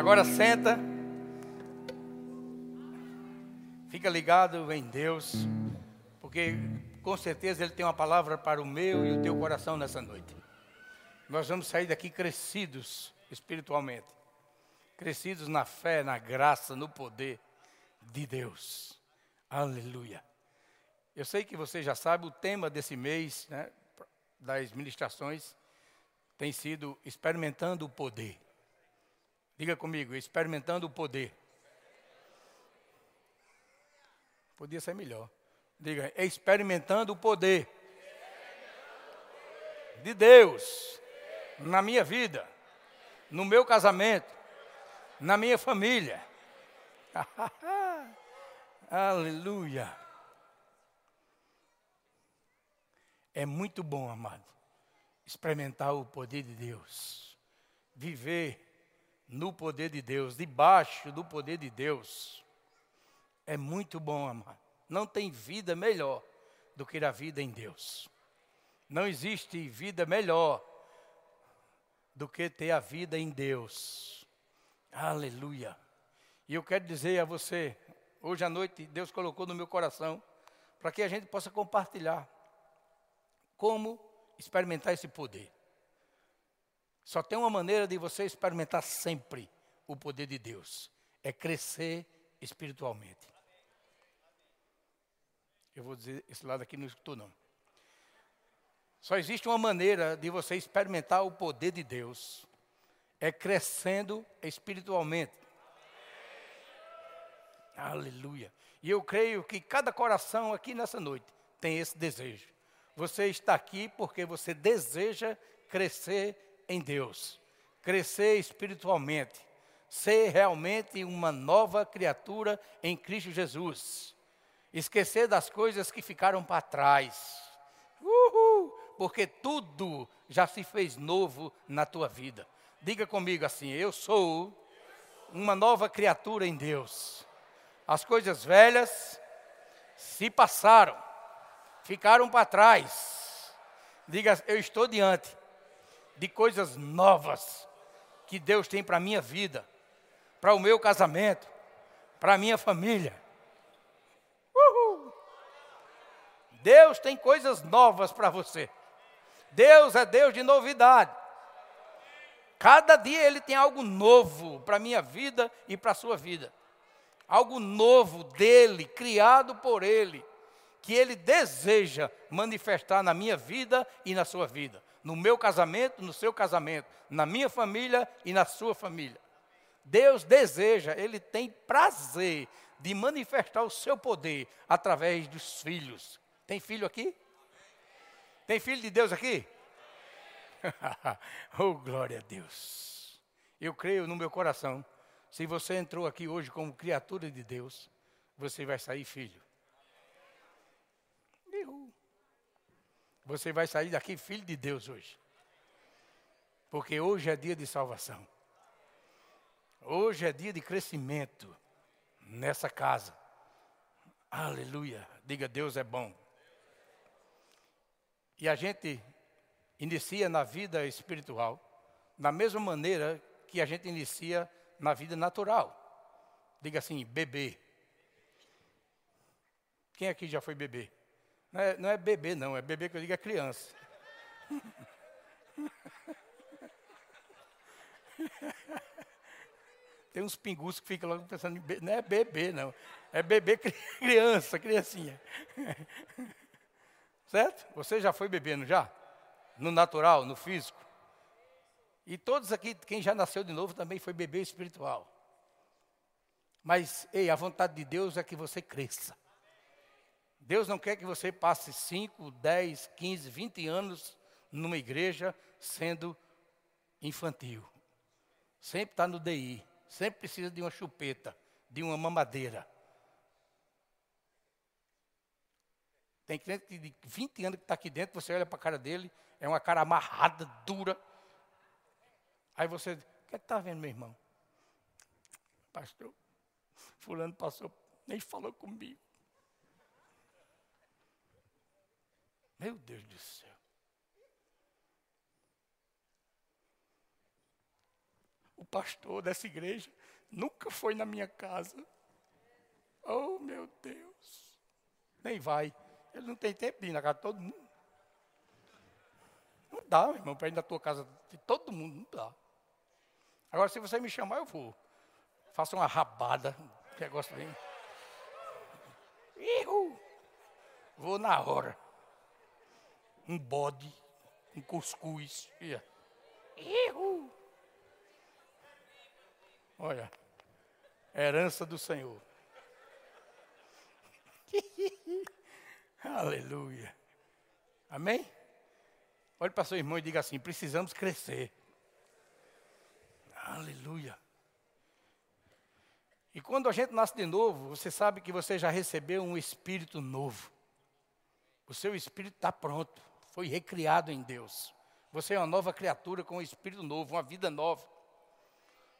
Agora senta. Fica ligado em Deus, porque com certeza Ele tem uma palavra para o meu e o teu coração nessa noite. Nós vamos sair daqui crescidos espiritualmente, crescidos na fé, na graça, no poder de Deus. Aleluia. Eu sei que você já sabe o tema desse mês, né, das ministrações, tem sido experimentando o poder. Diga comigo, experimentando o poder. Podia ser melhor. Diga, experimentando o poder de Deus na minha vida, no meu casamento, na minha família. Aleluia. É muito bom, amado, experimentar o poder de Deus, viver no poder de Deus, debaixo do poder de Deus. É muito bom, amado. Não tem vida melhor do que a vida em Deus. Não existe vida melhor do que ter a vida em Deus. Aleluia. E eu quero dizer a você, hoje à noite, Deus colocou no meu coração, para que a gente possa compartilhar como experimentar esse poder. Só tem uma maneira de você experimentar sempre o poder de Deus: é crescer espiritualmente. Eu vou dizer, esse lado aqui não escutou, não. Só existe uma maneira de você experimentar o poder de Deus: é crescendo espiritualmente. Aleluia. E eu creio que cada coração aqui nessa noite tem esse desejo. Você está aqui porque você deseja crescer em Deus, crescer espiritualmente, ser realmente uma nova criatura em Cristo Jesus. Esquecer das coisas que ficaram para trás. Uhul, porque tudo já se fez novo na tua vida. Diga comigo assim: eu sou uma nova criatura em Deus. As coisas velhas se passaram ficaram para trás. Diga, eu estou diante de coisas novas que Deus tem para a minha vida, para o meu casamento, para a minha família. Uhul. Deus tem coisas novas para você. Deus é Deus de novidade. Cada dia Ele tem algo novo para a minha vida e para a sua vida. Algo novo dele, criado por Ele que Ele deseja manifestar na minha vida e na sua vida, no meu casamento, no seu casamento, na minha família e na sua família. Deus deseja, Ele tem prazer de manifestar o seu poder através dos filhos. Tem filho aqui? Tem filho de Deus aqui? oh, glória a Deus. Eu creio no meu coração. Se você entrou aqui hoje como criatura de Deus, você vai sair filho. Você vai sair daqui filho de Deus hoje. Porque hoje é dia de salvação. Hoje é dia de crescimento nessa casa. Aleluia. Diga, Deus é bom. E a gente inicia na vida espiritual da mesma maneira que a gente inicia na vida natural. Diga assim, bebê. Quem aqui já foi bebê? Não é, não é bebê, não, é bebê que eu digo é criança. Tem uns pingus que ficam logo pensando em bebê. Não é bebê, não. É bebê criança, criancinha. Certo? Você já foi bebendo já? No natural, no físico. E todos aqui, quem já nasceu de novo, também foi bebê espiritual. Mas, ei, a vontade de Deus é que você cresça. Deus não quer que você passe 5, 10, 15, 20 anos numa igreja sendo infantil. Sempre está no DI. Sempre precisa de uma chupeta, de uma mamadeira. Tem crente de 20 anos que está aqui dentro, você olha para a cara dele, é uma cara amarrada, dura. Aí você, o que é está vendo, meu irmão? Pastor, fulano passou, nem falou comigo. Meu Deus do céu. o pastor dessa igreja nunca foi na minha casa. Oh, meu Deus. Nem vai. Ele não tem tempo de ir na casa de todo mundo. Não dá, meu irmão, para ir na tua casa de todo mundo, não dá. Agora, se você me chamar, eu vou. Faça uma rabada, um negócio bem. Ihu! Vou na hora. Um bode, um cuscuz. Ihu! Olha, herança do Senhor. Aleluia. Amém? Olhe para seu irmão e diga assim: precisamos crescer. Aleluia. E quando a gente nasce de novo, você sabe que você já recebeu um espírito novo. O seu espírito está pronto, foi recriado em Deus. Você é uma nova criatura com um espírito novo, uma vida nova.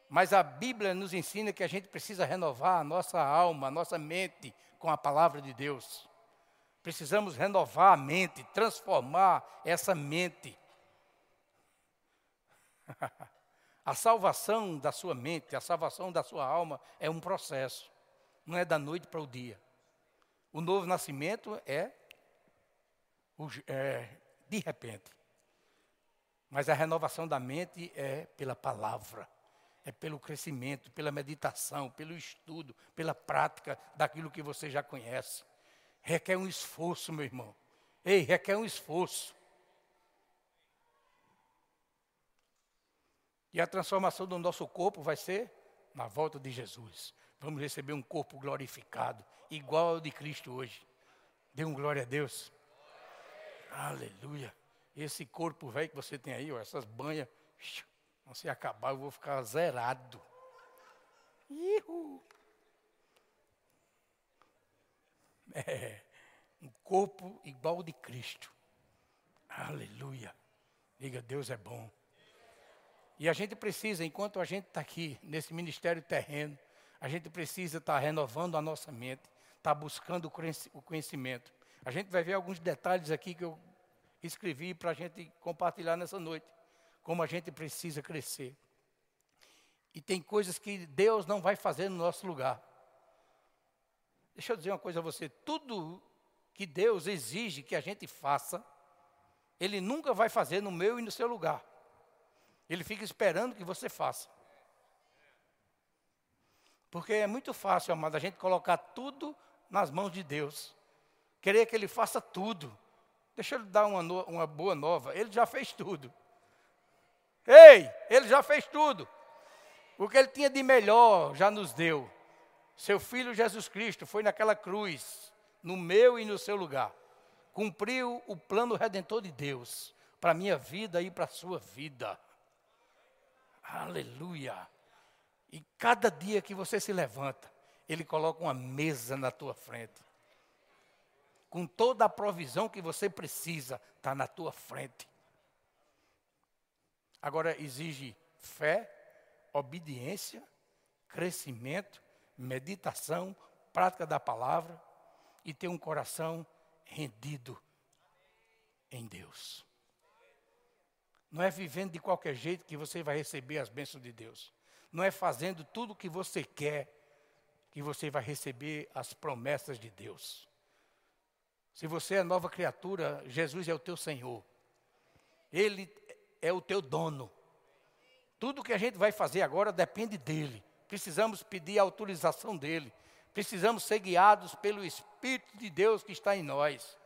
Mas a Bíblia nos ensina que a gente precisa renovar a nossa alma, a nossa mente com a palavra de Deus. Precisamos renovar a mente, transformar essa mente. a salvação da sua mente, a salvação da sua alma é um processo, não é da noite para o dia. O novo nascimento é, é de repente. Mas a renovação da mente é pela palavra, é pelo crescimento, pela meditação, pelo estudo, pela prática daquilo que você já conhece. Requer um esforço, meu irmão. Ei, requer um esforço. E a transformação do nosso corpo vai ser na volta de Jesus. Vamos receber um corpo glorificado, igual ao de Cristo hoje. Dê um glória a Deus. Aleluia. Esse corpo velho que você tem aí, ó, essas banhas, não se acabar, eu vou ficar zerado. Ihu. É, um corpo igual ao de Cristo. Aleluia. Diga, Deus é bom. E a gente precisa, enquanto a gente está aqui nesse ministério terreno, a gente precisa estar tá renovando a nossa mente, estar tá buscando o conhecimento. A gente vai ver alguns detalhes aqui que eu escrevi para a gente compartilhar nessa noite. Como a gente precisa crescer. E tem coisas que Deus não vai fazer no nosso lugar. Deixa eu dizer uma coisa a você: tudo que Deus exige que a gente faça, Ele nunca vai fazer no meu e no seu lugar. Ele fica esperando que você faça. Porque é muito fácil, amado, a gente colocar tudo nas mãos de Deus. Querer que Ele faça tudo. Deixa eu dar uma, uma boa nova. Ele já fez tudo. Ei, Ele já fez tudo. O que Ele tinha de melhor já nos deu. Seu filho Jesus Cristo foi naquela cruz, no meu e no seu lugar. Cumpriu o plano redentor de Deus para a minha vida e para a sua vida. Aleluia. E cada dia que você se levanta, Ele coloca uma mesa na tua frente. Com toda a provisão que você precisa, está na tua frente. Agora exige fé, obediência, crescimento meditação, prática da palavra e ter um coração rendido em Deus. Não é vivendo de qualquer jeito que você vai receber as bênçãos de Deus. Não é fazendo tudo o que você quer que você vai receber as promessas de Deus. Se você é nova criatura, Jesus é o teu Senhor. Ele é o teu dono. Tudo que a gente vai fazer agora depende dele precisamos pedir a autorização dele, precisamos ser guiados pelo Espírito de Deus que está em nós.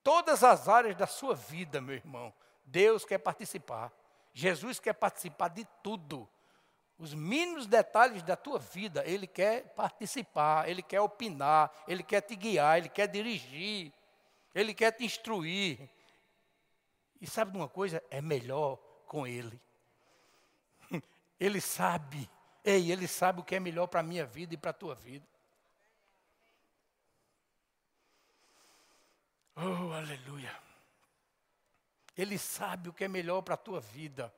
Todas as áreas da sua vida, meu irmão, Deus quer participar. Jesus quer participar de tudo. Os mínimos detalhes da tua vida, Ele quer participar, Ele quer opinar, Ele quer te guiar, Ele quer dirigir, Ele quer te instruir. E sabe de uma coisa? É melhor com Ele. Ele sabe. Ei, Ele sabe o que é melhor para a minha vida e para a tua vida. Oh, aleluia. Ele sabe o que é melhor para a tua vida.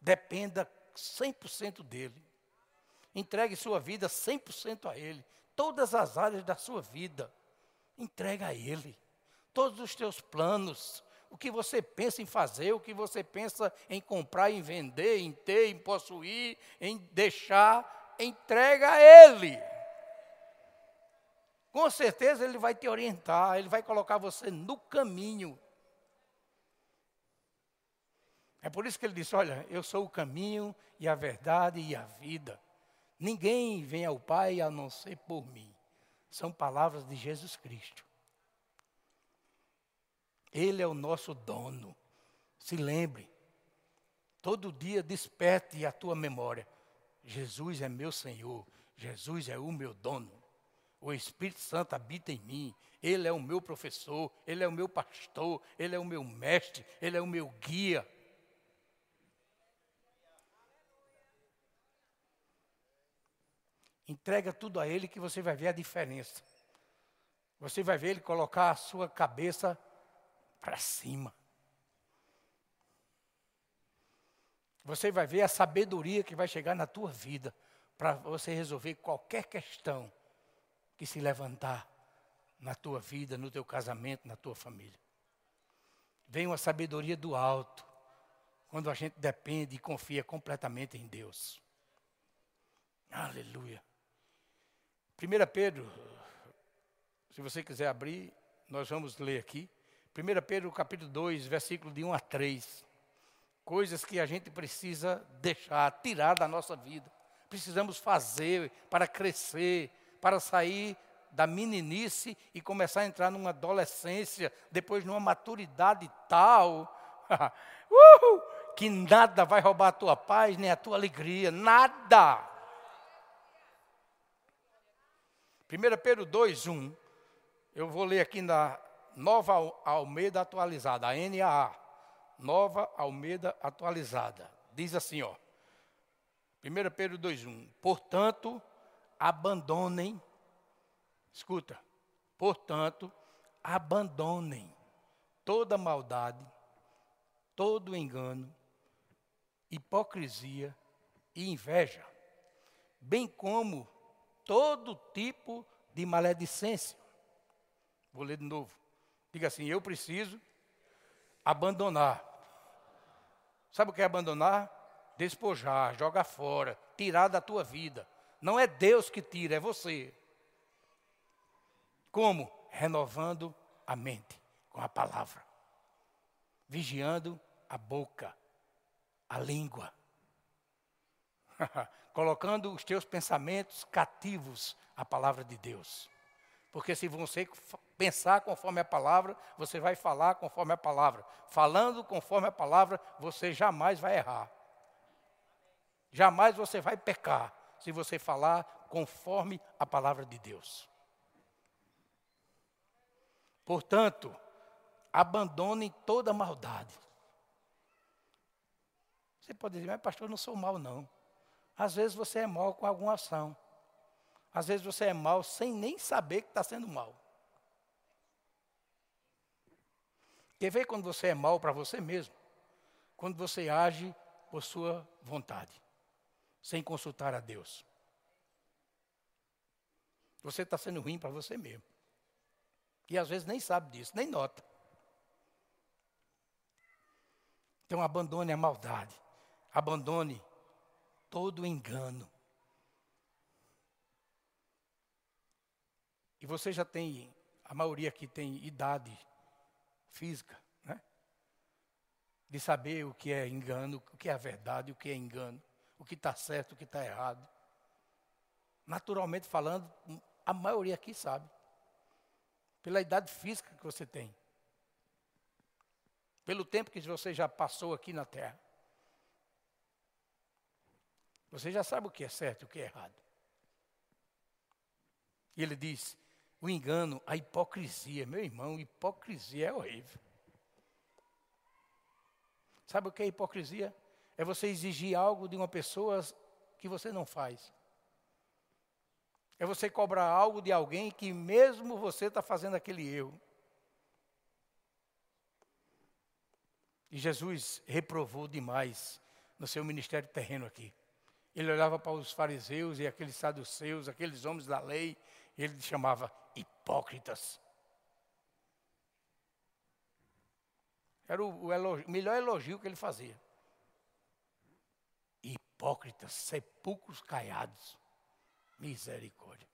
Dependa 100% dele. Entregue sua vida 100% a ele. Todas as áreas da sua vida. Entrega a ele. Todos os teus planos, o que você pensa em fazer, o que você pensa em comprar, em vender, em ter, em possuir, em deixar, entrega a Ele. Com certeza Ele vai te orientar, Ele vai colocar você no caminho. É por isso que Ele disse: Olha, eu sou o caminho e a verdade e a vida. Ninguém vem ao Pai a não ser por mim. São palavras de Jesus Cristo. Ele é o nosso dono. Se lembre. Todo dia desperte a tua memória. Jesus é meu Senhor. Jesus é o meu dono. O Espírito Santo habita em mim. Ele é o meu professor. Ele é o meu pastor. Ele é o meu mestre. Ele é o meu guia. Entrega tudo a Ele que você vai ver a diferença. Você vai ver Ele colocar a sua cabeça para cima. Você vai ver a sabedoria que vai chegar na tua vida para você resolver qualquer questão que se levantar na tua vida, no teu casamento, na tua família. Vem uma sabedoria do alto, quando a gente depende e confia completamente em Deus. Aleluia. 1 Pedro, se você quiser abrir, nós vamos ler aqui. 1 Pedro capítulo 2, versículo de 1 a 3. Coisas que a gente precisa deixar, tirar da nossa vida. Precisamos fazer para crescer, para sair da meninice e começar a entrar numa adolescência, depois numa maturidade tal, uh, que nada vai roubar a tua paz nem a tua alegria, nada. 1 Pedro 2, 1. Eu vou ler aqui na Nova Almeida Atualizada, a NAA. Nova Almeida Atualizada. Diz assim, ó. 1 Pedro 2, 1. Portanto, abandonem. Escuta. Portanto, abandonem toda maldade, todo engano, hipocrisia e inveja, bem como todo tipo de maledicência. Vou ler de novo. Diga assim: eu preciso abandonar. Sabe o que é abandonar? Despojar, jogar fora, tirar da tua vida. Não é Deus que tira, é você. Como? Renovando a mente com a palavra, vigiando a boca, a língua. colocando os teus pensamentos cativos à palavra de Deus. Porque se você pensar conforme a palavra, você vai falar conforme a palavra. Falando conforme a palavra, você jamais vai errar. Jamais você vai pecar se você falar conforme a palavra de Deus. Portanto, abandone toda maldade. Você pode dizer, mas pastor, eu não sou mal, não. Às vezes você é mal com alguma ação. Às vezes você é mal sem nem saber que está sendo mal. Quer ver quando você é mal para você mesmo? Quando você age por sua vontade, sem consultar a Deus. Você está sendo ruim para você mesmo. E às vezes nem sabe disso, nem nota. Então abandone a maldade. Abandone todo engano. E você já tem, a maioria aqui tem idade física, né? De saber o que é engano, o que é a verdade, o que é engano, o que está certo, o que está errado. Naturalmente falando, a maioria aqui sabe. Pela idade física que você tem. Pelo tempo que você já passou aqui na terra. Você já sabe o que é certo e o que é errado. E ele diz: o engano, a hipocrisia. Meu irmão, hipocrisia é horrível. Sabe o que é hipocrisia? É você exigir algo de uma pessoa que você não faz. É você cobrar algo de alguém que mesmo você está fazendo aquele erro. E Jesus reprovou demais no seu ministério terreno aqui. Ele olhava para os fariseus e aqueles saduceus, aqueles homens da lei, ele chamava hipócritas. Era o, o, elogio, o melhor elogio que ele fazia. Hipócritas, sepulcros caiados. Misericórdia.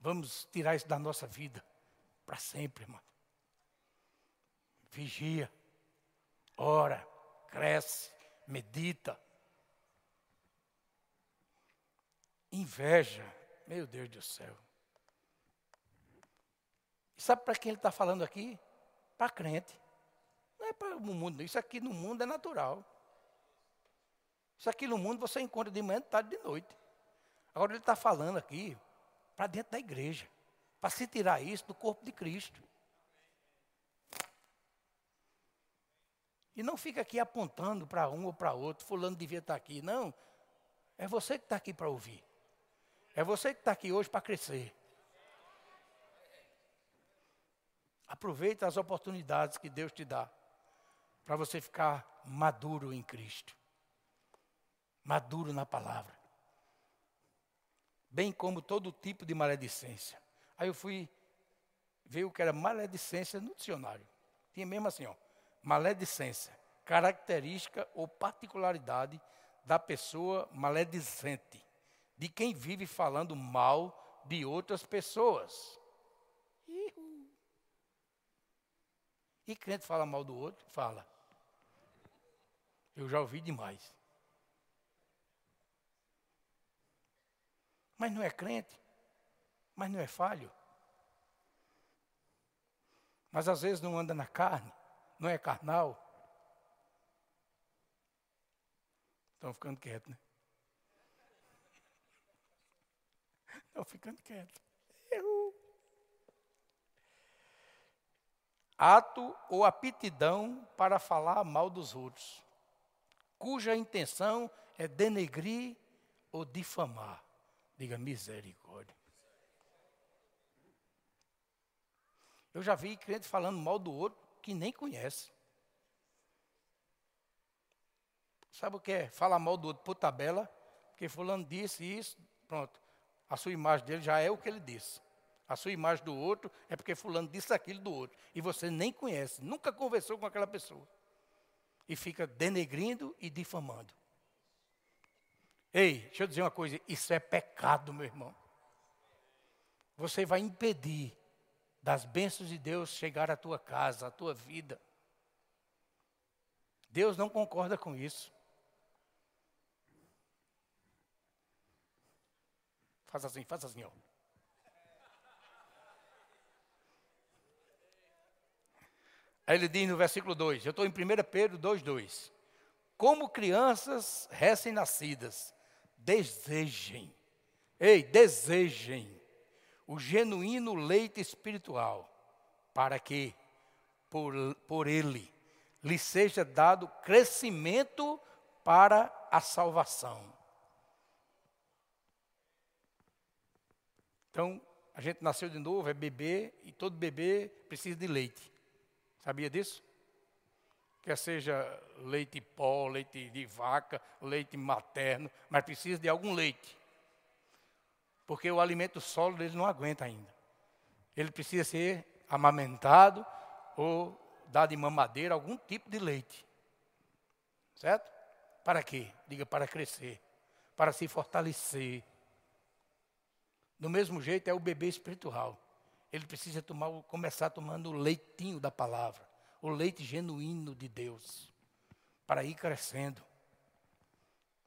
Vamos tirar isso da nossa vida para sempre, irmão. Vigia, ora, cresce, medita. Inveja, meu Deus do céu. E sabe para quem ele está falando aqui? Para crente. Não é para o mundo, isso aqui no mundo é natural. Isso aqui no mundo você encontra de manhã, de tarde, de noite. Agora ele está falando aqui para dentro da igreja, para se tirar isso do corpo de Cristo. E não fica aqui apontando para um ou para outro, fulano devia estar tá aqui. Não, é você que está aqui para ouvir. É você que está aqui hoje para crescer. Aproveita as oportunidades que Deus te dá para você ficar maduro em Cristo. Maduro na palavra. Bem como todo tipo de maledicência. Aí eu fui ver o que era maledicência no dicionário. Tinha mesmo assim, ó maledicência, característica ou particularidade da pessoa maledicente, de quem vive falando mal de outras pessoas. E crente fala mal do outro? Fala. Eu já ouvi demais. Mas não é crente? Mas não é falho? Mas às vezes não anda na carne? Não é carnal. Estão ficando quietos, né? Estão ficando quietos. Ato ou aptidão para falar mal dos outros, cuja intenção é denegrir ou difamar. Diga misericórdia. Eu já vi crente falando mal do outro que nem conhece. Sabe o que é? Fala mal do outro por tabela, porque fulano disse isso, pronto. A sua imagem dele já é o que ele disse. A sua imagem do outro é porque fulano disse aquilo do outro. E você nem conhece, nunca conversou com aquela pessoa. E fica denegrindo e difamando. Ei, deixa eu dizer uma coisa, isso é pecado, meu irmão. Você vai impedir das bênçãos de Deus chegar à tua casa, à tua vida. Deus não concorda com isso. Faz assim, faz assim, ó. Aí ele diz no versículo 2, eu estou em 1 Pedro 2, 2. Como crianças recém-nascidas, desejem, ei, desejem o genuíno leite espiritual, para que, por, por ele, lhe seja dado crescimento para a salvação. Então, a gente nasceu de novo, é bebê, e todo bebê precisa de leite. Sabia disso? Quer seja leite pó, leite de vaca, leite materno, mas precisa de algum leite porque o alimento sólido ele não aguenta ainda. Ele precisa ser amamentado ou dado de mamadeira, algum tipo de leite. Certo? Para quê? Diga para crescer, para se fortalecer. Do mesmo jeito é o bebê espiritual. Ele precisa tomar, começar tomando o leitinho da palavra, o leite genuíno de Deus, para ir crescendo.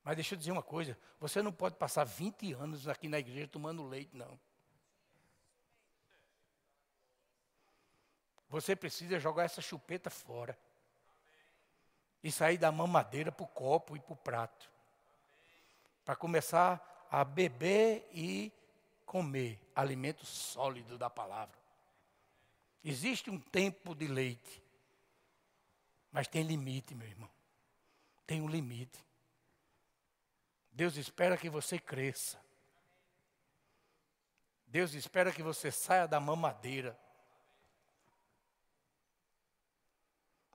Mas deixa eu dizer uma coisa: você não pode passar 20 anos aqui na igreja tomando leite, não. Você precisa jogar essa chupeta fora. E sair da mamadeira para o copo e para o prato. Para começar a beber e comer alimento sólido da palavra. Existe um tempo de leite, mas tem limite, meu irmão. Tem um limite. Deus espera que você cresça. Deus espera que você saia da mamadeira.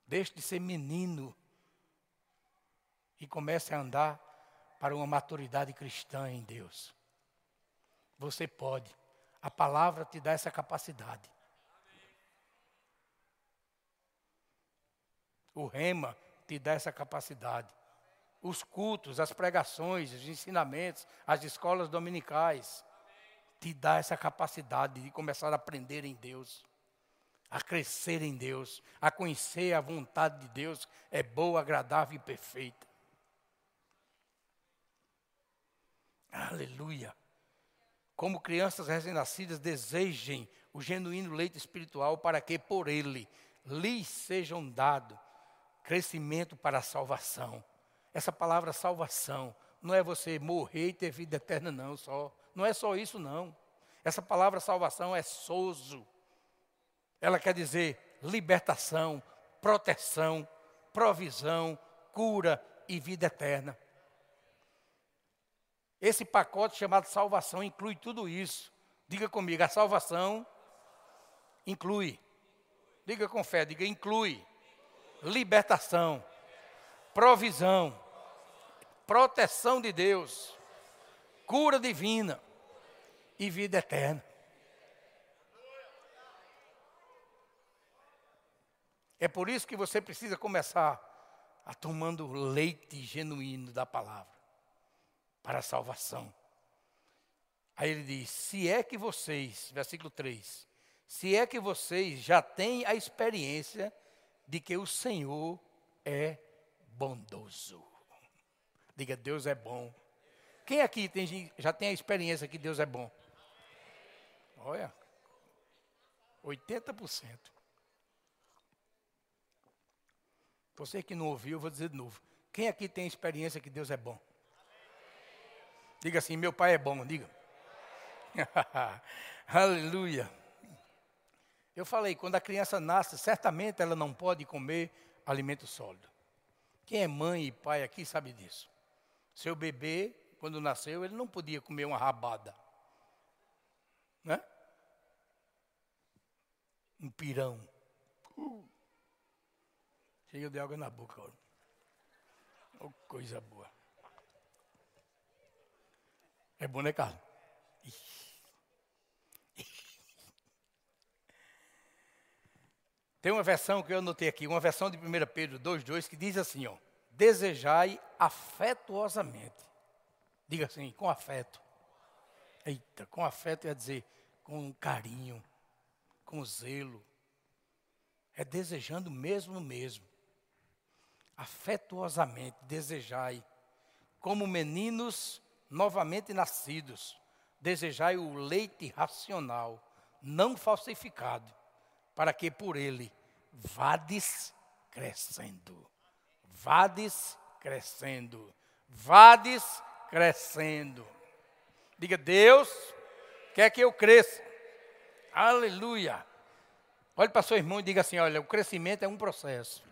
Deixe de ser menino e comece a andar para uma maturidade cristã em Deus. Você pode. A palavra te dá essa capacidade. O rema te dá essa capacidade. Os cultos, as pregações, os ensinamentos, as escolas dominicais, te dá essa capacidade de começar a aprender em Deus, a crescer em Deus, a conhecer a vontade de Deus, é boa, agradável e perfeita. Aleluia. Como crianças recém-nascidas desejem o genuíno leite espiritual para que por ele lhes sejam dado crescimento para a salvação. Essa palavra salvação não é você morrer e ter vida eterna não, só. Não é só isso não. Essa palavra salvação é sozo. Ela quer dizer libertação, proteção, provisão, cura e vida eterna. Esse pacote chamado salvação inclui tudo isso. Diga comigo, a salvação inclui. Diga com fé, diga inclui. Libertação, provisão, proteção de Deus, cura divina e vida eterna. É por isso que você precisa começar a tomando leite genuíno da palavra para a salvação. Aí ele diz: se é que vocês, versículo 3, se é que vocês já têm a experiência de que o Senhor é bondoso. Diga, Deus é bom. Quem aqui tem, já tem a experiência que Deus é bom? Olha, 80%. Você que não ouviu, eu vou dizer de novo. Quem aqui tem experiência que Deus é bom? Diga assim: meu pai é bom, diga. Aleluia. Eu falei, quando a criança nasce, certamente ela não pode comer alimento sólido. Quem é mãe e pai aqui sabe disso. Seu bebê, quando nasceu, ele não podia comer uma rabada. Né? Um pirão. Uh. Chega de água na boca. Ó. Oh, coisa boa. É bom, né, Carlos? Tem uma versão que eu anotei aqui, uma versão de 1 Pedro 2,2 que diz assim: ó, desejai afetuosamente. Diga assim, com afeto. Eita, com afeto ia dizer com carinho, com zelo. É desejando mesmo, mesmo. Afetuosamente desejai, como meninos novamente nascidos, desejai o leite racional, não falsificado, para que por ele vades crescendo. Vades crescendo. Vades crescendo. Diga, Deus quer que eu cresça. Aleluia. Olhe para seu irmão e diga assim: olha, o crescimento é um processo.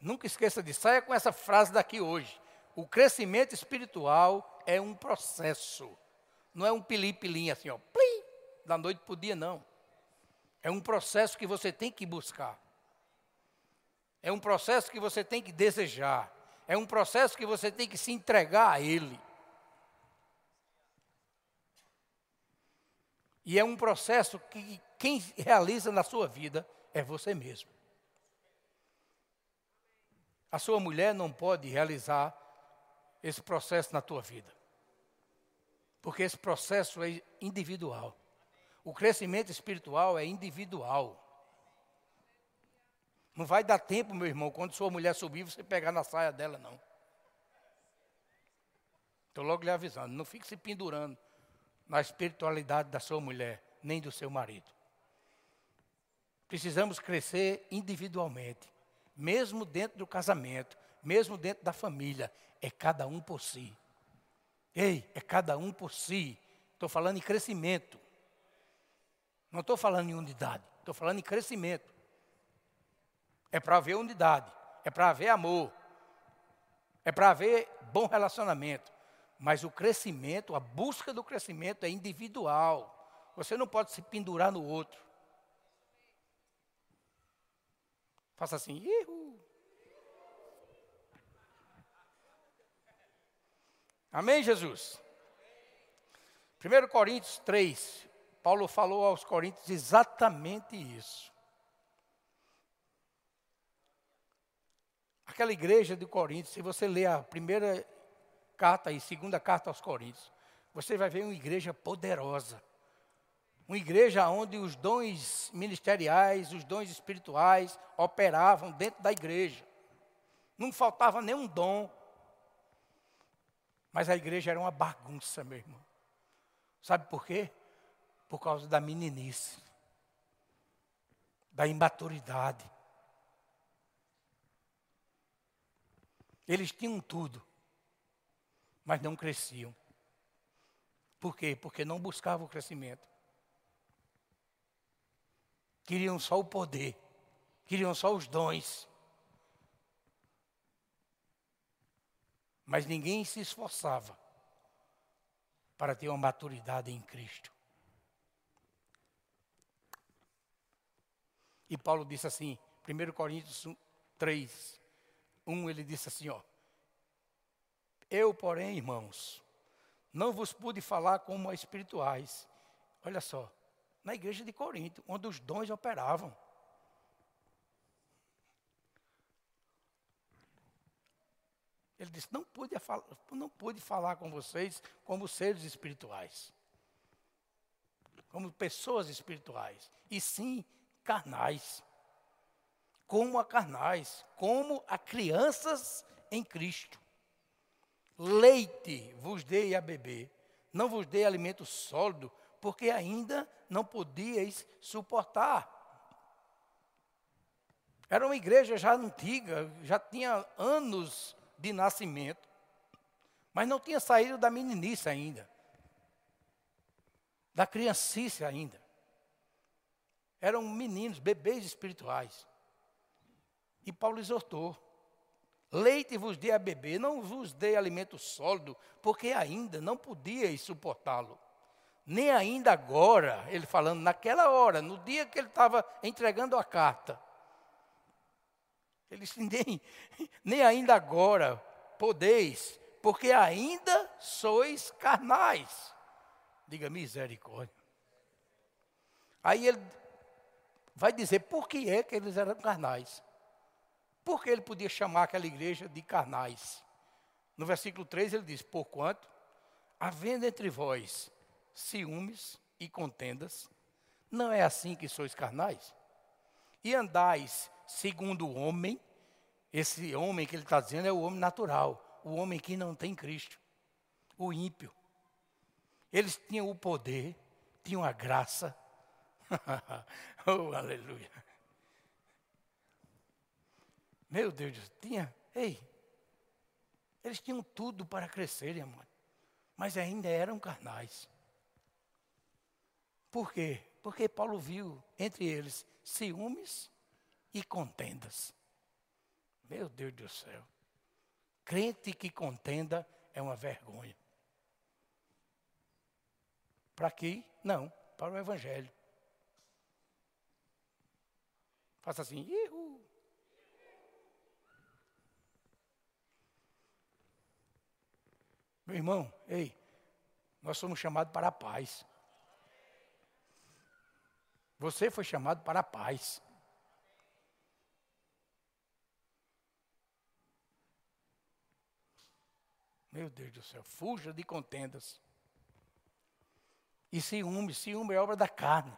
Nunca esqueça disso. Saia com essa frase daqui hoje. O crescimento espiritual é um processo. Não é um pilim-pilim assim, ó. Plim, da noite para o dia, não. É um processo que você tem que buscar. É um processo que você tem que desejar. É um processo que você tem que se entregar a Ele. E é um processo que quem realiza na sua vida é você mesmo. A sua mulher não pode realizar esse processo na tua vida. Porque esse processo é individual. O crescimento espiritual é individual. Não vai dar tempo, meu irmão, quando sua mulher subir, você pegar na saia dela, não. Estou logo lhe avisando. Não fique se pendurando na espiritualidade da sua mulher, nem do seu marido. Precisamos crescer individualmente, mesmo dentro do casamento, mesmo dentro da família é cada um por si. Ei, é cada um por si. Estou falando em crescimento. Não estou falando em unidade, estou falando em crescimento. É para haver unidade, é para haver amor, é para haver bom relacionamento. Mas o crescimento, a busca do crescimento é individual. Você não pode se pendurar no outro. Faça assim, Ihu. Amém, Jesus? 1 Coríntios 3, Paulo falou aos Coríntios exatamente isso. Aquela igreja de Coríntios, se você ler a primeira carta e segunda carta aos Coríntios, você vai ver uma igreja poderosa. Uma igreja onde os dons ministeriais, os dons espirituais operavam dentro da igreja. Não faltava nenhum dom. Mas a igreja era uma bagunça, meu irmão. Sabe por quê? Por causa da meninice, da imaturidade. Eles tinham tudo, mas não cresciam. Por quê? Porque não buscavam o crescimento. Queriam só o poder, queriam só os dons. Mas ninguém se esforçava para ter uma maturidade em Cristo. E Paulo disse assim, 1 Coríntios 3, 1, ele disse assim, ó. Eu, porém, irmãos, não vos pude falar como a espirituais. Olha só, na igreja de Corinto, onde os dons operavam. Ele disse: não pude, não pude falar com vocês como seres espirituais, como pessoas espirituais, e sim carnais como a carnais, como a crianças em Cristo. Leite vos dei a beber, não vos dei alimento sólido, porque ainda não podíeis suportar. Era uma igreja já antiga, já tinha anos de nascimento, mas não tinha saído da meninice ainda, da criancice ainda. Eram meninos, bebês espirituais. E Paulo exortou: Leite vos dei a beber, não vos dei alimento sólido, porque ainda não podíeis suportá-lo. Nem ainda agora, ele falando naquela hora, no dia que ele estava entregando a carta. Ele disse: nem, nem ainda agora podeis, porque ainda sois carnais. Diga misericórdia. Aí ele vai dizer por que é que eles eram carnais. Porque ele podia chamar aquela igreja de carnais. No versículo 3 ele diz: Porquanto, havendo entre vós ciúmes e contendas, não é assim que sois carnais? E andais segundo o homem, esse homem que ele está dizendo é o homem natural, o homem que não tem Cristo, o ímpio. Eles tinham o poder, tinham a graça. oh, aleluia. Meu Deus, tinha, ei, eles tinham tudo para crescerem, amor, mas ainda eram carnais. Por quê? Porque Paulo viu entre eles ciúmes e contendas. Meu Deus do céu. Crente que contenda é uma vergonha. Para quê? Não, para o Evangelho. Faça assim, Ihu. Meu irmão, ei, nós somos chamados para a paz. Você foi chamado para a paz. Meu Deus do céu, fuja de contendas. E ciúme, ciúme é obra da carne.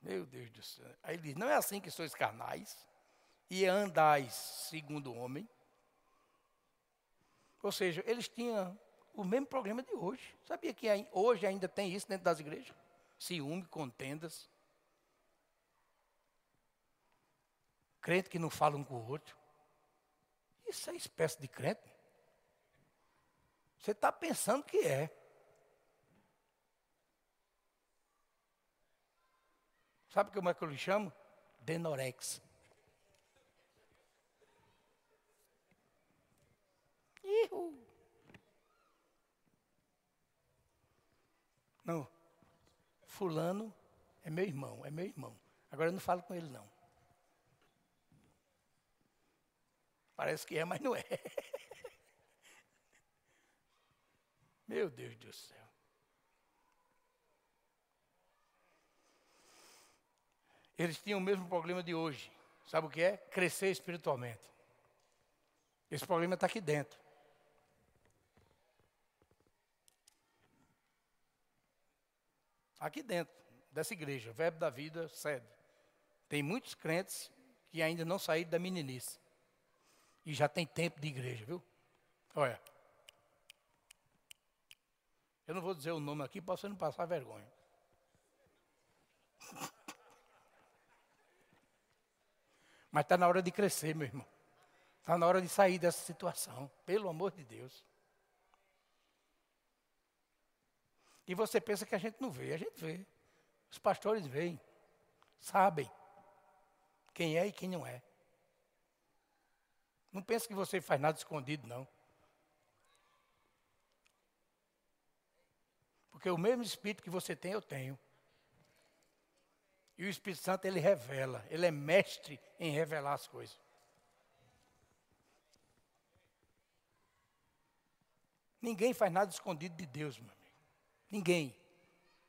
Meu Deus do céu. Aí ele diz: não é assim que sois carnais e andais segundo o homem, ou seja, eles tinham o mesmo problema de hoje. Sabia que hoje ainda tem isso dentro das igrejas? Ciúme, contendas. Crente que não fala um com o outro. Isso é espécie de crente. Você está pensando que é. Sabe como é que eu lhe chamo? Denorex. Ihu. Não. Fulano é meu irmão, é meu irmão. Agora eu não falo com ele, não. Parece que é, mas não é. Meu Deus do céu. Eles tinham o mesmo problema de hoje. Sabe o que é? Crescer espiritualmente. Esse problema está aqui dentro. Aqui dentro dessa igreja, Verbo da Vida, sede. Tem muitos crentes que ainda não saíram da meninice. E já tem tempo de igreja, viu? Olha. Eu não vou dizer o nome aqui para você não passar vergonha. Mas está na hora de crescer, meu irmão. Está na hora de sair dessa situação. Pelo amor de Deus. E você pensa que a gente não vê. A gente vê. Os pastores veem. Sabem quem é e quem não é. Não pense que você faz nada escondido, não. Porque o mesmo Espírito que você tem, eu tenho. E o Espírito Santo, ele revela. Ele é mestre em revelar as coisas. Ninguém faz nada escondido de Deus, amigo. Ninguém.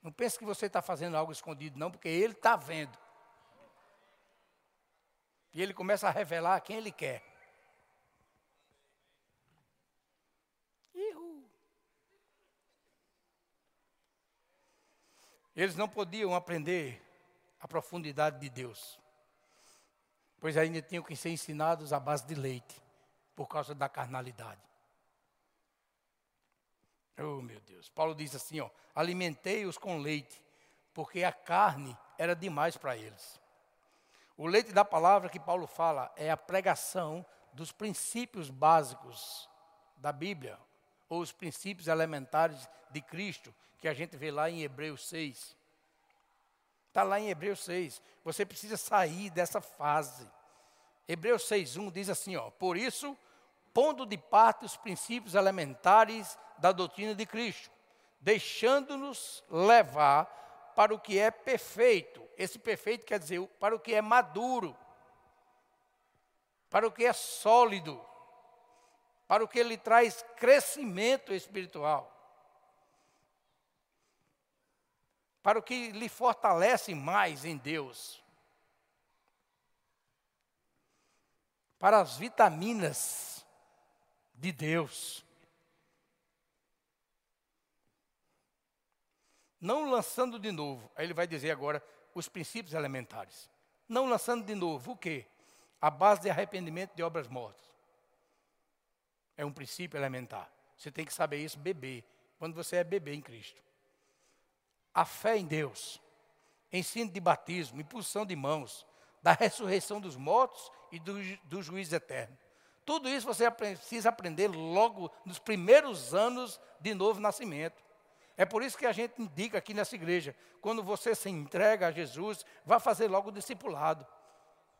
Não pense que você está fazendo algo escondido, não, porque Ele está vendo. E Ele começa a revelar quem Ele quer. Eles não podiam aprender a profundidade de Deus, pois ainda tinham que ser ensinados à base de leite, por causa da carnalidade. Oh, meu Deus. Paulo diz assim, ó, alimentei-os com leite, porque a carne era demais para eles. O leite da palavra que Paulo fala é a pregação dos princípios básicos da Bíblia, ou os princípios elementares de Cristo, que a gente vê lá em Hebreus 6. Está lá em Hebreus 6. Você precisa sair dessa fase. Hebreus 6,1 diz assim: ó, Por isso, pondo de parte os princípios elementares da doutrina de Cristo, deixando-nos levar para o que é perfeito. Esse perfeito quer dizer para o que é maduro, para o que é sólido, para o que lhe traz crescimento espiritual. para o que lhe fortalece mais em Deus. Para as vitaminas de Deus. Não lançando de novo, aí ele vai dizer agora os princípios elementares. Não lançando de novo o quê? A base de arrependimento de obras mortas. É um princípio elementar. Você tem que saber isso, bebê, quando você é bebê em Cristo a fé em Deus, ensino de batismo, impulsão de mãos, da ressurreição dos mortos e do, do juízo eterno. Tudo isso você precisa aprender logo nos primeiros anos de novo nascimento. É por isso que a gente indica aqui nessa igreja, quando você se entrega a Jesus, vá fazer logo o discipulado.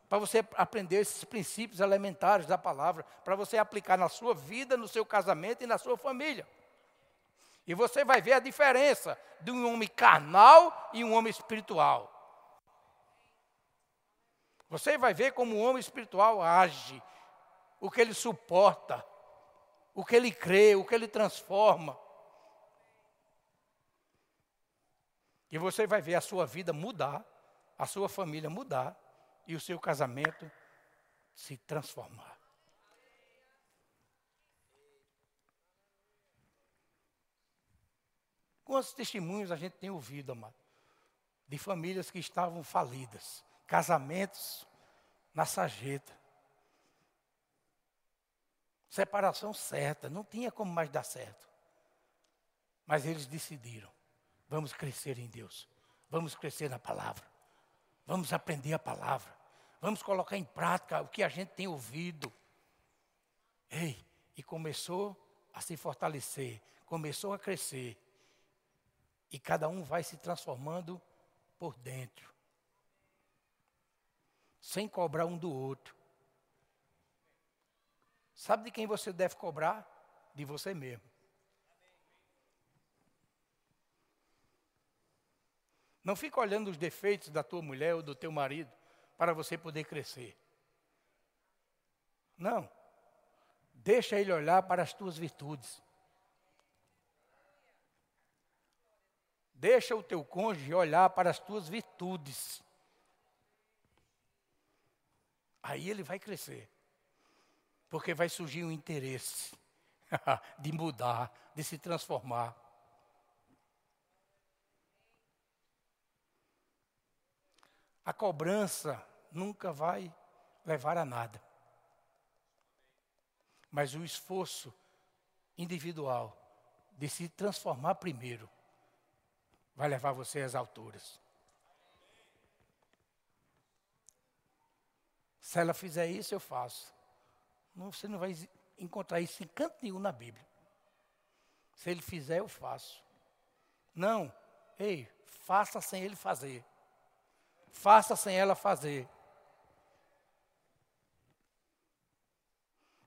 Para você aprender esses princípios elementares da palavra, para você aplicar na sua vida, no seu casamento e na sua família. E você vai ver a diferença de um homem carnal e um homem espiritual. Você vai ver como o homem espiritual age, o que ele suporta, o que ele crê, o que ele transforma. E você vai ver a sua vida mudar, a sua família mudar e o seu casamento se transformar. Quantos testemunhos a gente tem ouvido, amado? De famílias que estavam falidas, casamentos na sarjeta, separação certa, não tinha como mais dar certo. Mas eles decidiram: vamos crescer em Deus, vamos crescer na palavra, vamos aprender a palavra, vamos colocar em prática o que a gente tem ouvido. Ei, e começou a se fortalecer, começou a crescer. E cada um vai se transformando por dentro. Sem cobrar um do outro. Sabe de quem você deve cobrar? De você mesmo. Não fica olhando os defeitos da tua mulher ou do teu marido para você poder crescer. Não. Deixa ele olhar para as tuas virtudes. Deixa o teu cônjuge olhar para as tuas virtudes. Aí ele vai crescer. Porque vai surgir um interesse de mudar, de se transformar. A cobrança nunca vai levar a nada. Mas o esforço individual de se transformar primeiro vai levar você às alturas. Se ela fizer isso, eu faço. Você não vai encontrar isso em canto nenhum na Bíblia. Se ele fizer, eu faço. Não, ei, faça sem ele fazer. Faça sem ela fazer.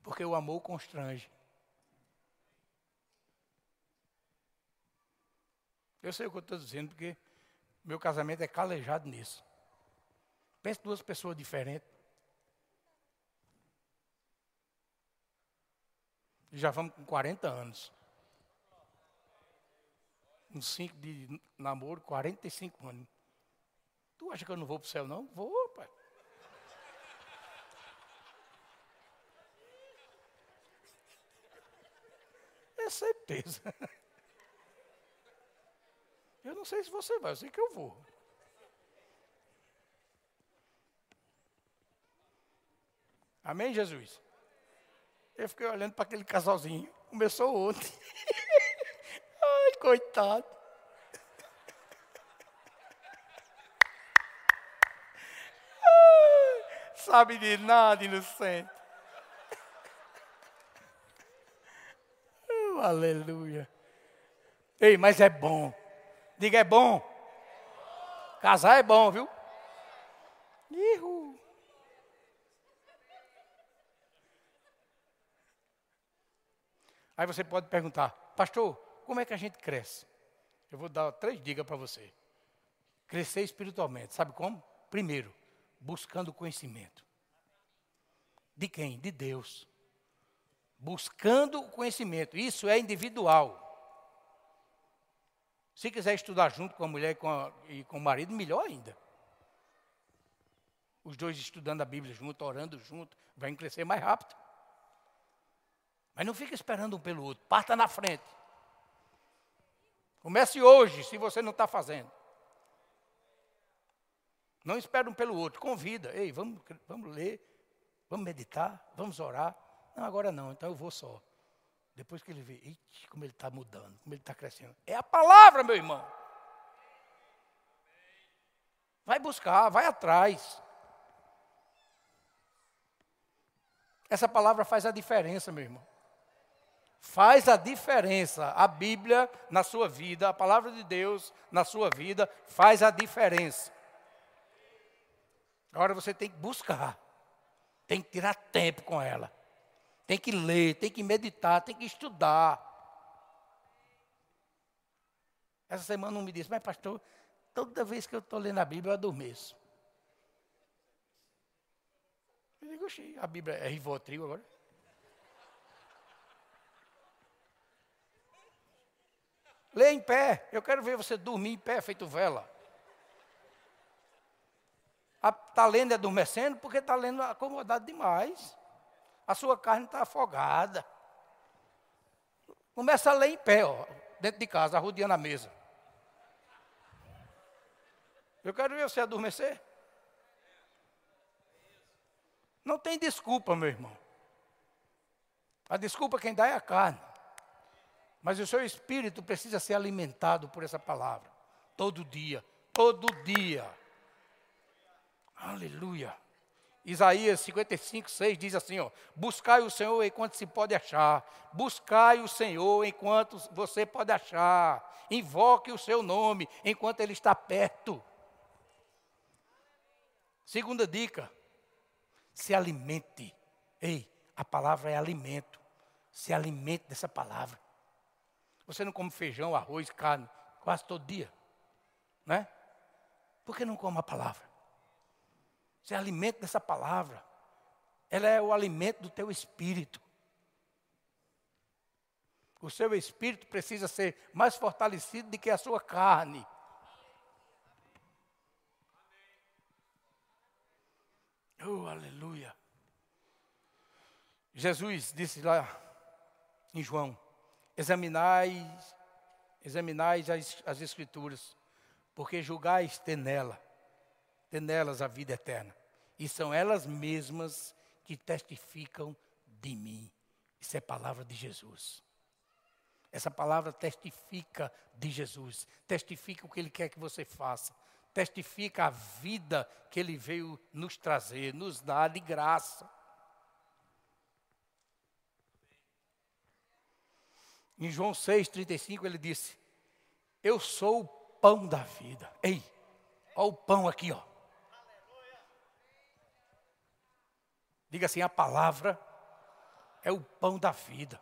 Porque o amor constrange. Eu sei o que eu estou dizendo, porque meu casamento é calejado nisso. Pense duas pessoas diferentes. Já vamos com 40 anos. Uns 5 de namoro, 45 anos. Tu acha que eu não vou para o céu, não? Vou, pai. É certeza. Eu não sei se você vai, eu sei que eu vou. Amém, Jesus? Eu fiquei olhando para aquele casalzinho. Começou ontem. Ai, coitado. Ai, sabe de nada, inocente. Oh, aleluia. Ei, mas é bom. Diga, é bom. Casar é bom, viu? Ihu. Aí você pode perguntar, pastor, como é que a gente cresce? Eu vou dar três dicas para você. Crescer espiritualmente, sabe como? Primeiro, buscando conhecimento. De quem? De Deus. Buscando conhecimento. Isso é individual. Se quiser estudar junto com a mulher e com, a, e com o marido, melhor ainda. Os dois estudando a Bíblia junto, orando junto, vai crescer mais rápido. Mas não fica esperando um pelo outro. Parta na frente. Comece hoje, se você não está fazendo. Não espere um pelo outro. Convida. Ei, vamos, vamos ler, vamos meditar, vamos orar. Não, agora não, então eu vou só. Depois que ele vê, Eita, como ele está mudando, como ele está crescendo. É a palavra, meu irmão. Vai buscar, vai atrás. Essa palavra faz a diferença, meu irmão. Faz a diferença. A Bíblia na sua vida, a palavra de Deus na sua vida, faz a diferença. Agora você tem que buscar, tem que tirar tempo com ela, tem que ler, tem que meditar, tem que estudar. Essa semana um me disse, mas pastor, toda vez que eu estou lendo a Bíblia eu adormeço. Eu digo, a Bíblia é Rivotril agora? Lê em pé. Eu quero ver você dormir em pé, feito vela. Está lendo adormecendo porque está lendo acomodado demais. A sua carne está afogada. Começa a ler em pé, ó, dentro de casa, arrodeando a mesa. Eu quero ver você adormecer. Não tem desculpa, meu irmão. A desculpa quem dá é a carne. Mas o seu espírito precisa ser alimentado por essa palavra. Todo dia. Todo dia. Aleluia. Isaías 55, 6 diz assim: ó, Buscai o Senhor enquanto se pode achar, buscai o Senhor enquanto você pode achar, invoque o seu nome enquanto ele está perto. Segunda dica: se alimente. Ei, a palavra é alimento. Se alimente dessa palavra. Você não come feijão, arroz, carne, quase todo dia, né? Por que não come a palavra? Você é alimento dessa palavra. Ela é o alimento do teu espírito. O seu espírito precisa ser mais fortalecido do que a sua carne. Oh, aleluia. Jesus disse lá em João: examinai, examinai as, as Escrituras, porque julgais ter nela, ter nelas a vida eterna. E são elas mesmas que testificam de mim. Isso é palavra de Jesus. Essa palavra testifica de Jesus, testifica o que Ele quer que você faça, testifica a vida que Ele veio nos trazer, nos dar de graça. Em João 6,35 ele disse: Eu sou o pão da vida. Ei, olha o pão aqui, ó. Diga assim: a palavra é o pão da vida.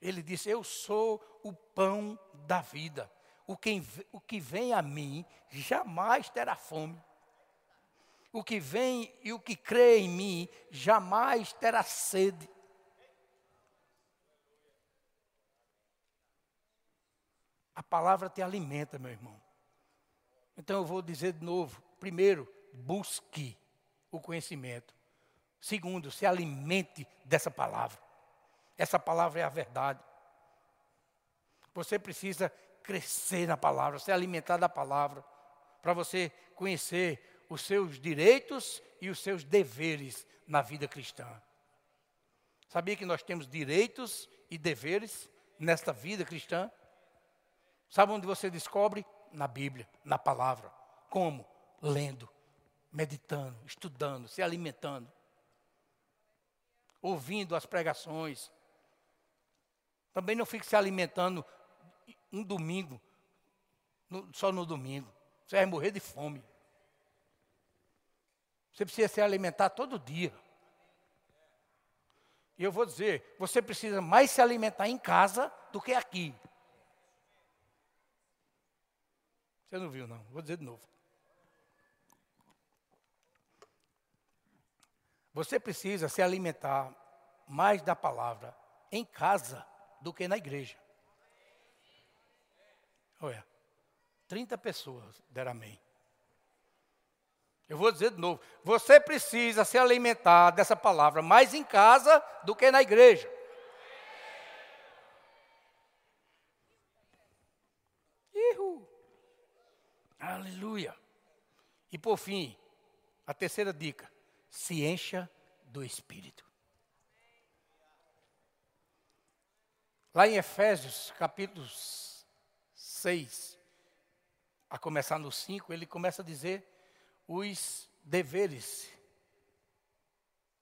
Ele disse: Eu sou o pão da vida. O que, o que vem a mim jamais terá fome. O que vem e o que crê em mim jamais terá sede. A palavra te alimenta, meu irmão. Então eu vou dizer de novo: primeiro, busque o conhecimento. Segundo, se alimente dessa palavra. Essa palavra é a verdade. Você precisa crescer na palavra, se alimentar da palavra, para você conhecer os seus direitos e os seus deveres na vida cristã. Sabia que nós temos direitos e deveres nesta vida cristã? Sabe onde você descobre? Na Bíblia, na palavra. Como? Lendo, meditando, estudando, se alimentando, ouvindo as pregações. Também não fique se alimentando um domingo, no, só no domingo. Você vai morrer de fome. Você precisa se alimentar todo dia. E eu vou dizer, você precisa mais se alimentar em casa do que aqui. Você não viu, não. Vou dizer de novo. Você precisa se alimentar mais da palavra em casa do que na igreja. Olha, 30 pessoas deram amém. Eu vou dizer de novo. Você precisa se alimentar dessa palavra mais em casa do que na igreja. Aleluia. E por fim, a terceira dica: se encha do Espírito. Lá em Efésios, capítulo 6, a começar no 5, ele começa a dizer os deveres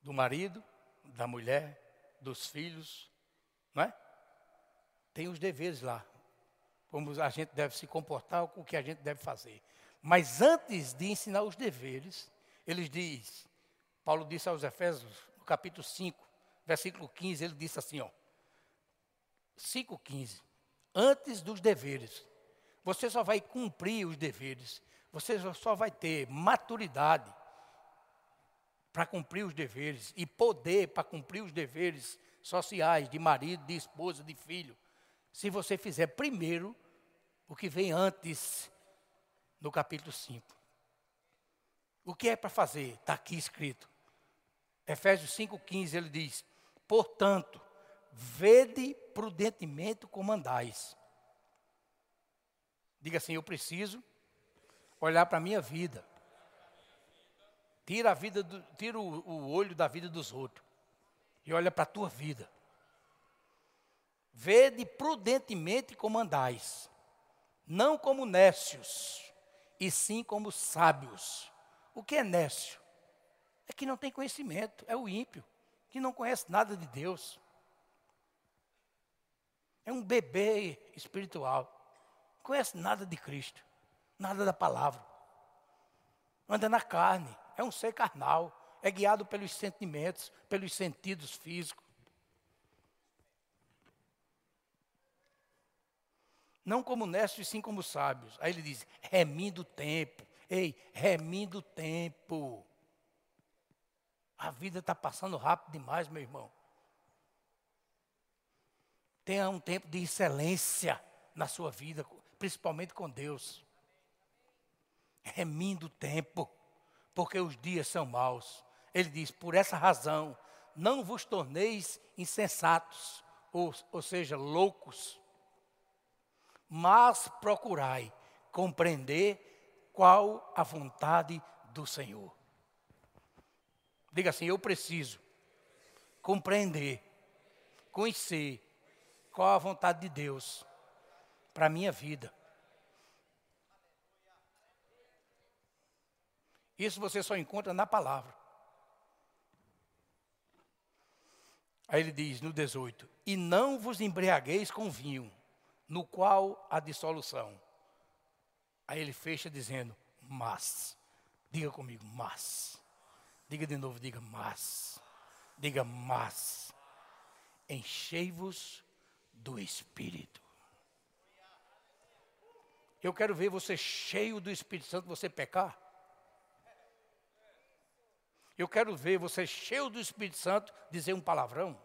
do marido, da mulher, dos filhos, não é? Tem os deveres lá como a gente deve se comportar, o que a gente deve fazer. Mas antes de ensinar os deveres, ele diz, Paulo disse aos Efésios, no capítulo 5, versículo 15, ele disse assim, ó, 5,15, antes dos deveres, você só vai cumprir os deveres, você só vai ter maturidade para cumprir os deveres e poder para cumprir os deveres sociais de marido, de esposa, de filho, se você fizer primeiro o que vem antes no capítulo 5. O que é para fazer? Está aqui escrito. Efésios 5,15 ele diz: Portanto, vede prudentemente como andais. Diga assim: Eu preciso olhar para a minha vida. Tira, a vida do, tira o, o olho da vida dos outros e olha para a tua vida. Vede prudentemente como andais, não como nécios, e sim como sábios. O que é nécio? É que não tem conhecimento, é o ímpio, que não conhece nada de Deus. É um bebê espiritual, não conhece nada de Cristo, nada da palavra. Anda na carne, é um ser carnal, é guiado pelos sentimentos, pelos sentidos físicos. Não como necios, sim como sábios. Aí ele diz: remindo o tempo. Ei, remindo o tempo. A vida está passando rápido demais, meu irmão. Tenha um tempo de excelência na sua vida, principalmente com Deus. remindo o tempo, porque os dias são maus. Ele diz: por essa razão, não vos torneis insensatos, ou, ou seja, loucos, mas procurai compreender qual a vontade do Senhor. Diga assim: eu preciso compreender, conhecer qual a vontade de Deus para a minha vida. Isso você só encontra na palavra. Aí ele diz no 18: E não vos embriagueis com vinho, no qual há dissolução. Aí ele fecha dizendo: Mas. Diga comigo, mas. Diga de novo, diga mas. Diga mas. Enchei-vos do Espírito. Eu quero ver você cheio do Espírito Santo, você pecar. Eu quero ver você cheio do Espírito Santo dizer um palavrão.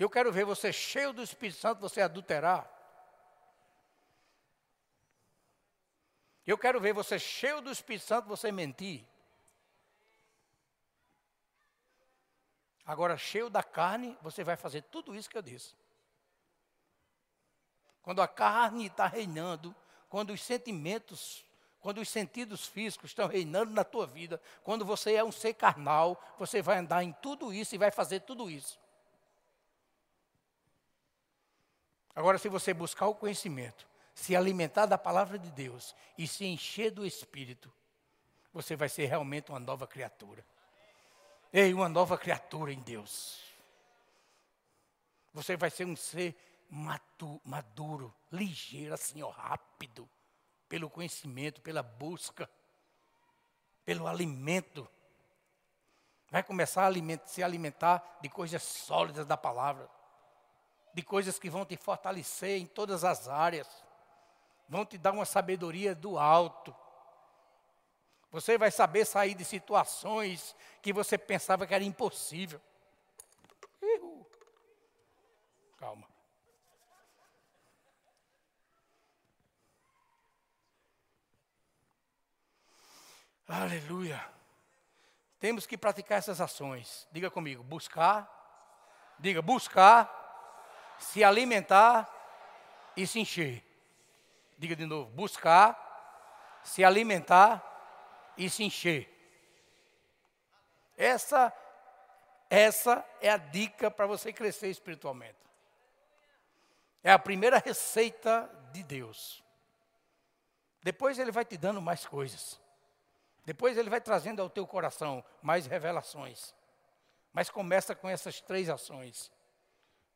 Eu quero ver você cheio do Espírito Santo você adulterar. Eu quero ver você cheio do Espírito Santo você mentir. Agora, cheio da carne, você vai fazer tudo isso que eu disse. Quando a carne está reinando, quando os sentimentos quando os sentidos físicos estão reinando na tua vida, quando você é um ser carnal, você vai andar em tudo isso e vai fazer tudo isso. Agora, se você buscar o conhecimento, se alimentar da palavra de Deus e se encher do Espírito, você vai ser realmente uma nova criatura. Ei, uma nova criatura em Deus. Você vai ser um ser maduro, ligeiro, assim, ó, rápido pelo conhecimento, pela busca, pelo alimento. Vai começar a se alimentar de coisas sólidas da palavra, de coisas que vão te fortalecer em todas as áreas, vão te dar uma sabedoria do alto. Você vai saber sair de situações que você pensava que era impossível. Calma. Aleluia. Temos que praticar essas ações. Diga comigo, buscar. Diga, buscar, se alimentar e se encher. Diga de novo, buscar, se alimentar e se encher. Essa essa é a dica para você crescer espiritualmente. É a primeira receita de Deus. Depois ele vai te dando mais coisas. Depois ele vai trazendo ao teu coração mais revelações. Mas começa com essas três ações.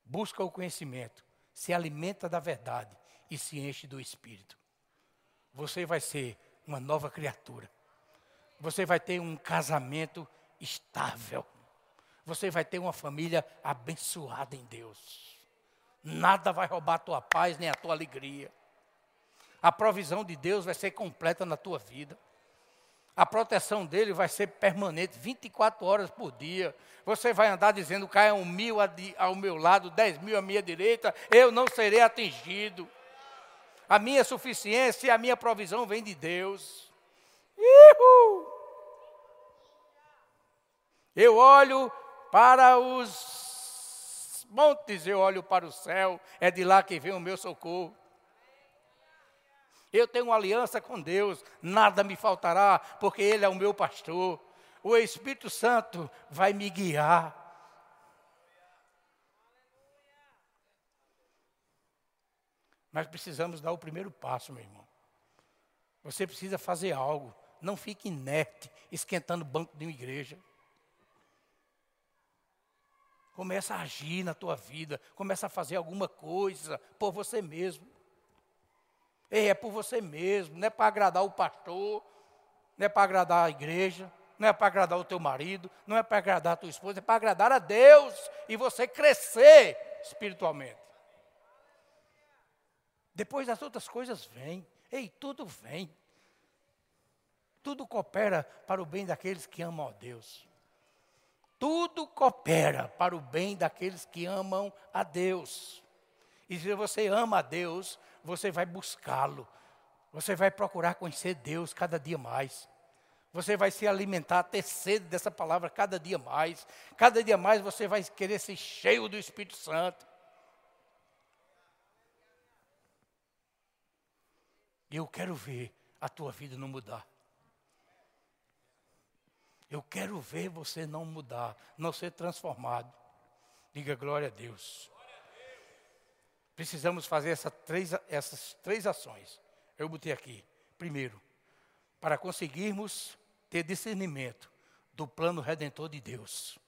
Busca o conhecimento, se alimenta da verdade e se enche do Espírito. Você vai ser uma nova criatura. Você vai ter um casamento estável. Você vai ter uma família abençoada em Deus. Nada vai roubar a tua paz nem a tua alegria. A provisão de Deus vai ser completa na tua vida. A proteção dele vai ser permanente, 24 horas por dia. Você vai andar dizendo, caiam mil ao meu lado, dez mil à minha direita, eu não serei atingido. A minha suficiência e a minha provisão vem de Deus. Ihu! Eu olho para os montes, eu olho para o céu, é de lá que vem o meu socorro. Eu tenho uma aliança com Deus, nada me faltará, porque Ele é o meu pastor. O Espírito Santo vai me guiar. Nós precisamos dar o primeiro passo, meu irmão. Você precisa fazer algo. Não fique inerte, esquentando o banco de uma igreja. Começa a agir na tua vida, começa a fazer alguma coisa por você mesmo. Ei, é por você mesmo, não é para agradar o pastor, não é para agradar a igreja, não é para agradar o teu marido, não é para agradar a tua esposa, é para agradar a Deus e você crescer espiritualmente. Depois as outras coisas vêm. Ei, tudo vem. Tudo coopera para o bem daqueles que amam a Deus. Tudo coopera para o bem daqueles que amam a Deus. E se você ama a Deus, você vai buscá-lo. Você vai procurar conhecer Deus cada dia mais. Você vai se alimentar, ter sede dessa palavra cada dia mais. Cada dia mais você vai querer ser cheio do Espírito Santo. Eu quero ver a tua vida não mudar. Eu quero ver você não mudar, não ser transformado. Diga glória a Deus. Precisamos fazer essa três, essas três ações. Eu botei aqui. Primeiro, para conseguirmos ter discernimento do plano redentor de Deus,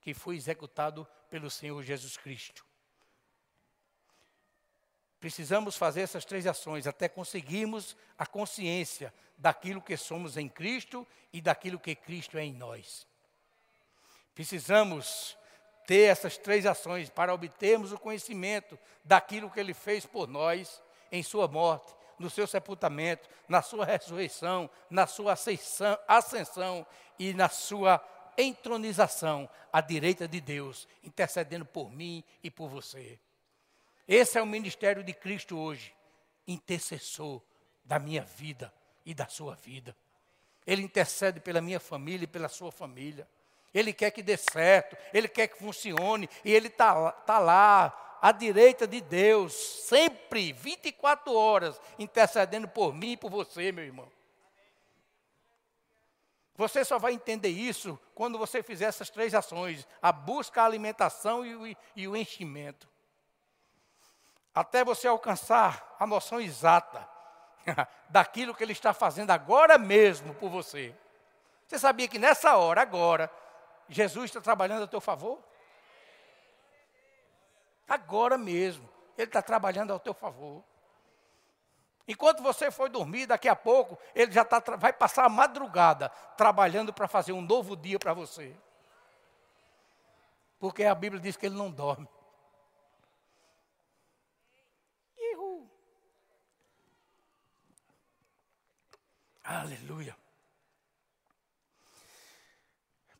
que foi executado pelo Senhor Jesus Cristo. Precisamos fazer essas três ações até conseguirmos a consciência daquilo que somos em Cristo e daquilo que Cristo é em nós. Precisamos ter essas três ações para obtermos o conhecimento daquilo que Ele fez por nós em Sua morte, no seu sepultamento, na Sua ressurreição, na Sua ascensão, ascensão e na Sua entronização à direita de Deus, intercedendo por mim e por você. Esse é o ministério de Cristo hoje, intercessor da minha vida e da sua vida. Ele intercede pela minha família e pela sua família. Ele quer que dê certo, ele quer que funcione, e ele está tá lá, à direita de Deus, sempre, 24 horas, intercedendo por mim e por você, meu irmão. Você só vai entender isso quando você fizer essas três ações: a busca, a alimentação e o, e o enchimento até você alcançar a noção exata daquilo que Ele está fazendo agora mesmo por você. Você sabia que nessa hora, agora, Jesus está trabalhando a teu favor? Agora mesmo, Ele está trabalhando ao teu favor. Enquanto você for dormir, daqui a pouco, Ele já tá, vai passar a madrugada trabalhando para fazer um novo dia para você. Porque a Bíblia diz que Ele não dorme. Aleluia.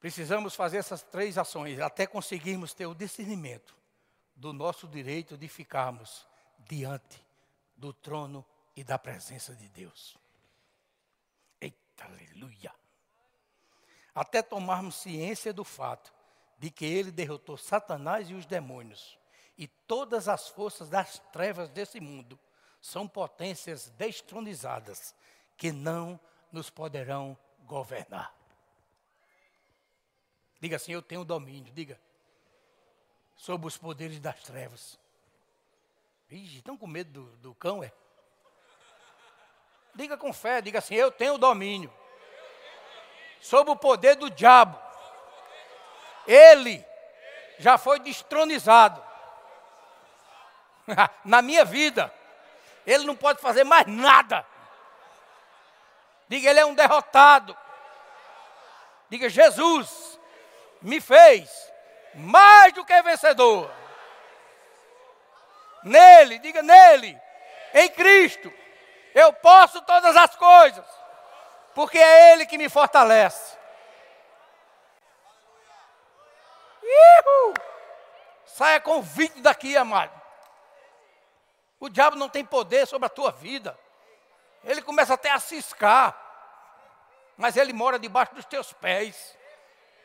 Precisamos fazer essas três ações até conseguirmos ter o discernimento do nosso direito de ficarmos diante do trono e da presença de Deus. Eita, aleluia. Até tomarmos ciência do fato de que ele derrotou Satanás e os demônios, e todas as forças das trevas desse mundo são potências destronizadas que não nos poderão governar. Diga assim: Eu tenho domínio. Diga. Sobre os poderes das trevas. Ixi, estão com medo do, do cão, é? Diga com fé, diga assim: Eu tenho domínio. Sobre o poder do diabo. Ele já foi destronizado. Na minha vida. Ele não pode fazer mais nada. Diga, ele é um derrotado. Diga, Jesus me fez mais do que vencedor. Nele, diga nele, em Cristo, eu posso todas as coisas, porque é Ele que me fortalece. Ihu! Saia convite daqui, amado. O diabo não tem poder sobre a tua vida. Ele começa até a ciscar. Mas ele mora debaixo dos teus pés.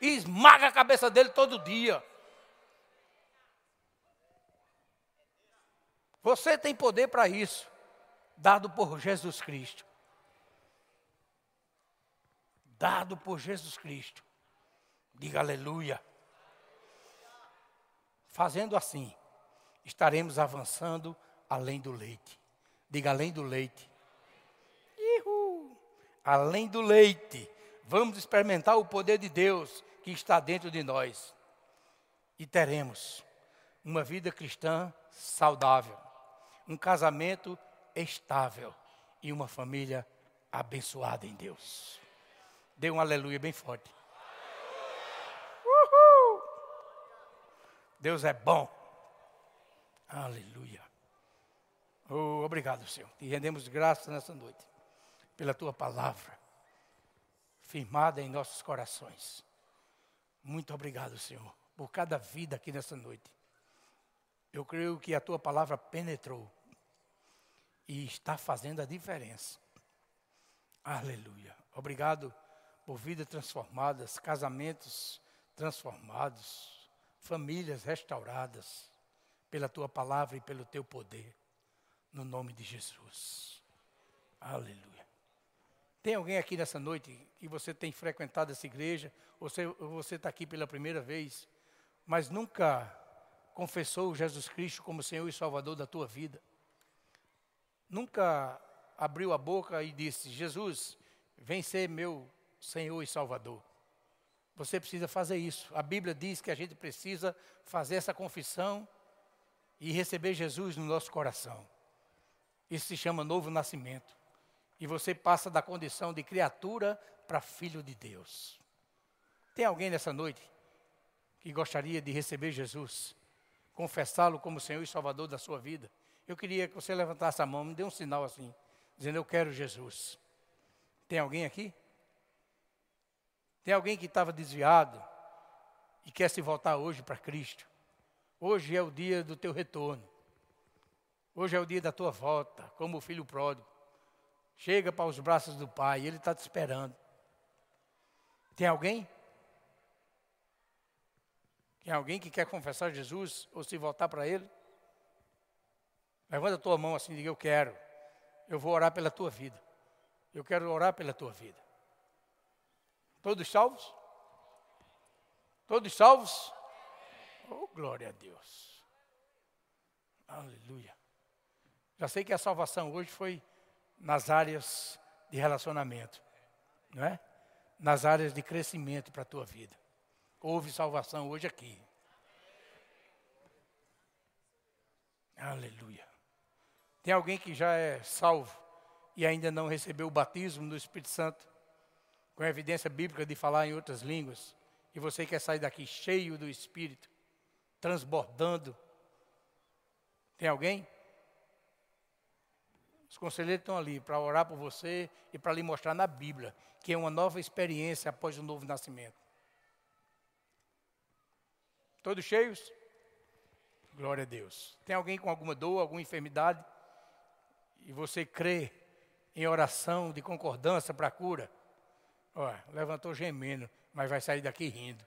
E esmaga a cabeça dele todo dia. Você tem poder para isso, dado por Jesus Cristo. Dado por Jesus Cristo. Diga aleluia. Fazendo assim, estaremos avançando além do leite. Diga além do leite além do leite, vamos experimentar o poder de Deus que está dentro de nós. E teremos uma vida cristã saudável, um casamento estável e uma família abençoada em Deus. Dê um aleluia bem forte. Uhul. Deus é bom. Aleluia. Oh, obrigado, Senhor. E rendemos graças nessa noite pela tua palavra, firmada em nossos corações. Muito obrigado, Senhor, por cada vida aqui nessa noite. Eu creio que a tua palavra penetrou e está fazendo a diferença. Aleluia. Obrigado por vidas transformadas, casamentos transformados, famílias restauradas pela tua palavra e pelo teu poder, no nome de Jesus. Aleluia. Tem alguém aqui nessa noite que você tem frequentado essa igreja, ou você está aqui pela primeira vez, mas nunca confessou Jesus Cristo como Senhor e Salvador da tua vida? Nunca abriu a boca e disse: Jesus, vem ser meu Senhor e Salvador. Você precisa fazer isso. A Bíblia diz que a gente precisa fazer essa confissão e receber Jesus no nosso coração. Isso se chama novo nascimento. E você passa da condição de criatura para filho de Deus. Tem alguém nessa noite que gostaria de receber Jesus, confessá-lo como Senhor e Salvador da sua vida? Eu queria que você levantasse a mão, me dê um sinal assim, dizendo: Eu quero Jesus. Tem alguém aqui? Tem alguém que estava desviado e quer se voltar hoje para Cristo? Hoje é o dia do teu retorno. Hoje é o dia da tua volta, como o filho pródigo. Chega para os braços do Pai, Ele está te esperando. Tem alguém? Tem alguém que quer confessar Jesus ou se voltar para Ele? Levanta a tua mão assim e diga: Eu quero. Eu vou orar pela tua vida. Eu quero orar pela tua vida. Todos salvos? Todos salvos? Oh, glória a Deus. Aleluia. Já sei que a salvação hoje foi nas áreas de relacionamento, não é? Nas áreas de crescimento para a tua vida. Houve salvação hoje aqui. Aleluia. Tem alguém que já é salvo e ainda não recebeu o batismo do Espírito Santo? com a evidência bíblica de falar em outras línguas, e você quer sair daqui cheio do Espírito, transbordando, tem alguém? Os conselheiros estão ali para orar por você e para lhe mostrar na Bíblia que é uma nova experiência após o novo nascimento. Todos cheios? Glória a Deus. Tem alguém com alguma dor, alguma enfermidade? E você crê em oração de concordância para a cura? Olha, levantou gemendo, mas vai sair daqui rindo.